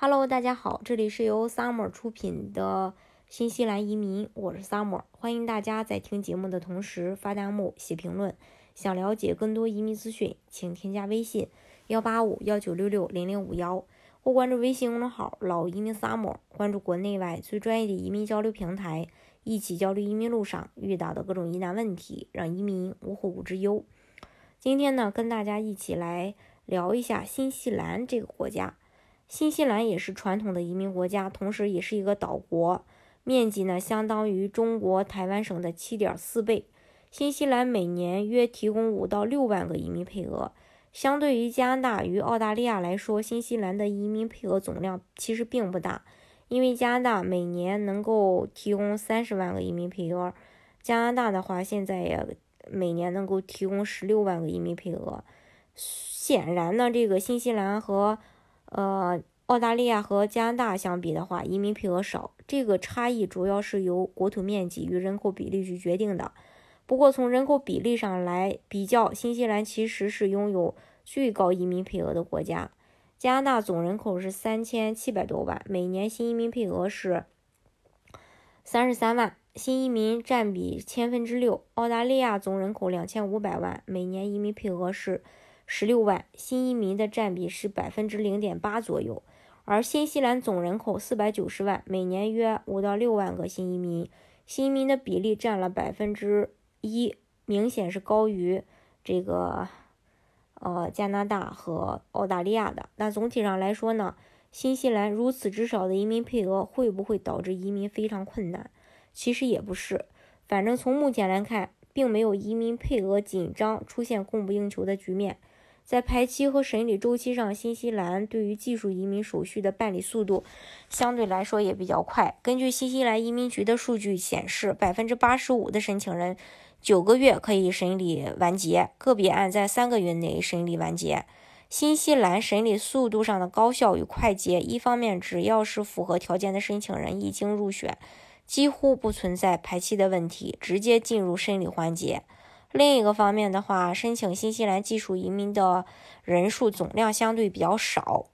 Hello，大家好，这里是由 Summer 出品的新西兰移民，我是 Summer，欢迎大家在听节目的同时发弹幕、写评论。想了解更多移民资讯，请添加微信幺八五幺九六六零零五幺，或关注微信公众号“老移民 Summer”，关注国内外最专业的移民交流平台，一起交流移民路上遇到的各种疑难问题，让移民无后顾之忧。今天呢，跟大家一起来聊一下新西兰这个国家。新西兰也是传统的移民国家，同时也是一个岛国，面积呢相当于中国台湾省的七点四倍。新西兰每年约提供五到六万个移民配额，相对于加拿大与澳大利亚来说，新西兰的移民配额总量其实并不大，因为加拿大每年能够提供三十万个移民配额，加拿大的话现在也每年能够提供十六万个移民配额。显然呢，这个新西兰和呃，澳大利亚和加拿大相比的话，移民配额少，这个差异主要是由国土面积与人口比例去决定的。不过从人口比例上来比较，新西兰其实是拥有最高移民配额的国家。加拿大总人口是三千七百多万，每年新移民配额是三十三万，新移民占比千分之六。澳大利亚总人口两千五百万，每年移民配额是。十六万新移民的占比是百分之零点八左右，而新西兰总人口四百九十万，每年约五到六万个新移民，新移民的比例占了百分之一，明显是高于这个呃加拿大和澳大利亚的。那总体上来说呢，新西兰如此之少的移民配额，会不会导致移民非常困难？其实也不是，反正从目前来看，并没有移民配额紧张、出现供不应求的局面。在排期和审理周期上，新西兰对于技术移民手续的办理速度相对来说也比较快。根据新西兰移民局的数据显示，百分之八十五的申请人九个月可以审理完结，个别案在三个月内审理完结。新西兰审理速度上的高效与快捷，一方面只要是符合条件的申请人一经入选，几乎不存在排期的问题，直接进入审理环节。另一个方面的话，申请新西兰技术移民的人数总量相对比较少。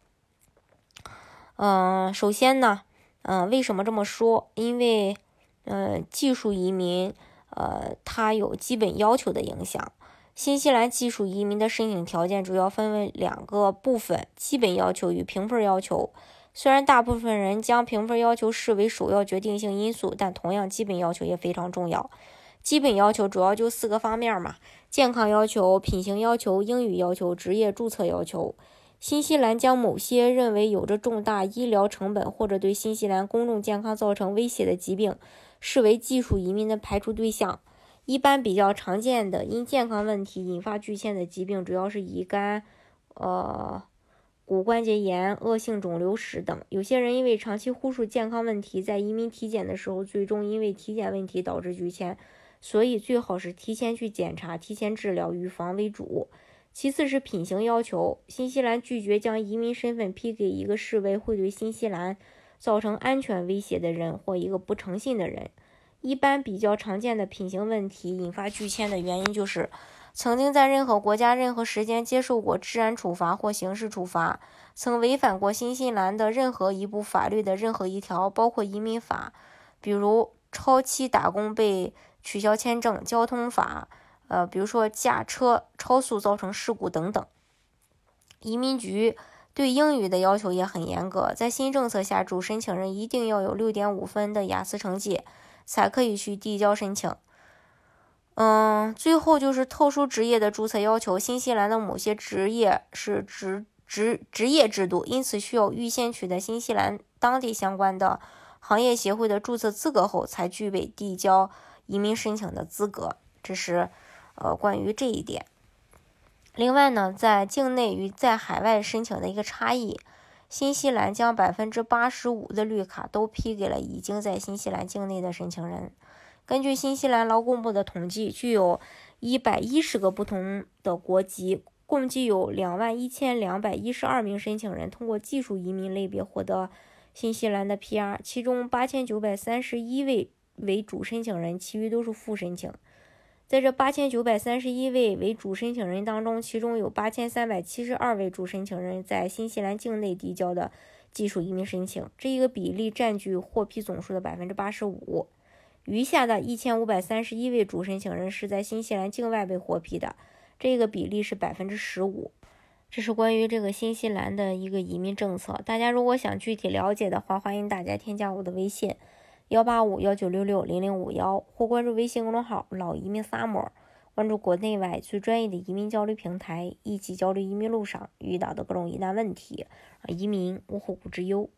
嗯，首先呢，嗯，为什么这么说？因为，嗯，技术移民，呃，它有基本要求的影响。新西兰技术移民的申请条件主要分为两个部分：基本要求与评分要求。虽然大部分人将评分要求视为首要决定性因素，但同样，基本要求也非常重要。基本要求主要就四个方面嘛：健康要求、品行要求、英语要求、职业注册要求。新西兰将某些认为有着重大医疗成本或者对新西兰公众健康造成威胁的疾病视为技术移民的排除对象。一般比较常见的因健康问题引发拒签的疾病，主要是乙肝、呃骨关节炎、恶性肿瘤史等。有些人因为长期忽视健康问题，在移民体检的时候，最终因为体检问题导致拒签。所以最好是提前去检查、提前治疗、预防为主。其次是品行要求，新西兰拒绝将移民身份批给一个视为会对新西兰造成安全威胁的人或一个不诚信的人。一般比较常见的品行问题引发拒签的原因就是曾经在任何国家、任何时间接受过治安处罚或刑事处罚，曾违反过新西兰的任何一部法律的任何一条，包括移民法，比如超期打工被。取消签证、交通法，呃，比如说驾车超速造成事故等等。移民局对英语的要求也很严格，在新政策下，主申请人一定要有六点五分的雅思成绩，才可以去递交申请。嗯，最后就是特殊职业的注册要求，新西兰的某些职业是职职职业制度，因此需要预先取得新西兰当地相关的行业协会的注册资格后，才具备递交。移民申请的资格，这是呃关于这一点。另外呢，在境内与在海外申请的一个差异，新西兰将百分之八十五的绿卡都批给了已经在新西兰境内的申请人。根据新西兰劳工部的统计，具有一百一十个不同的国籍，共计有两万一千两百一十二名申请人通过技术移民类别获得新西兰的 PR，其中八千九百三十一位。为主申请人，其余都是副申请。在这八千九百三十一位为主申请人当中，其中有八千三百七十二位主申请人在新西兰境内递交的技术移民申请，这一个比例占据获批总数的百分之八十五。余下的一千五百三十一位主申请人是在新西兰境外被获批的，这个比例是百分之十五。这是关于这个新西兰的一个移民政策。大家如果想具体了解的话，欢迎大家添加我的微信幺八五幺九六六零零五幺，或关注微信公众号“老移民萨摩关注国内外最专业的移民交流平台，一起交流移民路上遇到的各种疑难问题，移民无后顾之忧。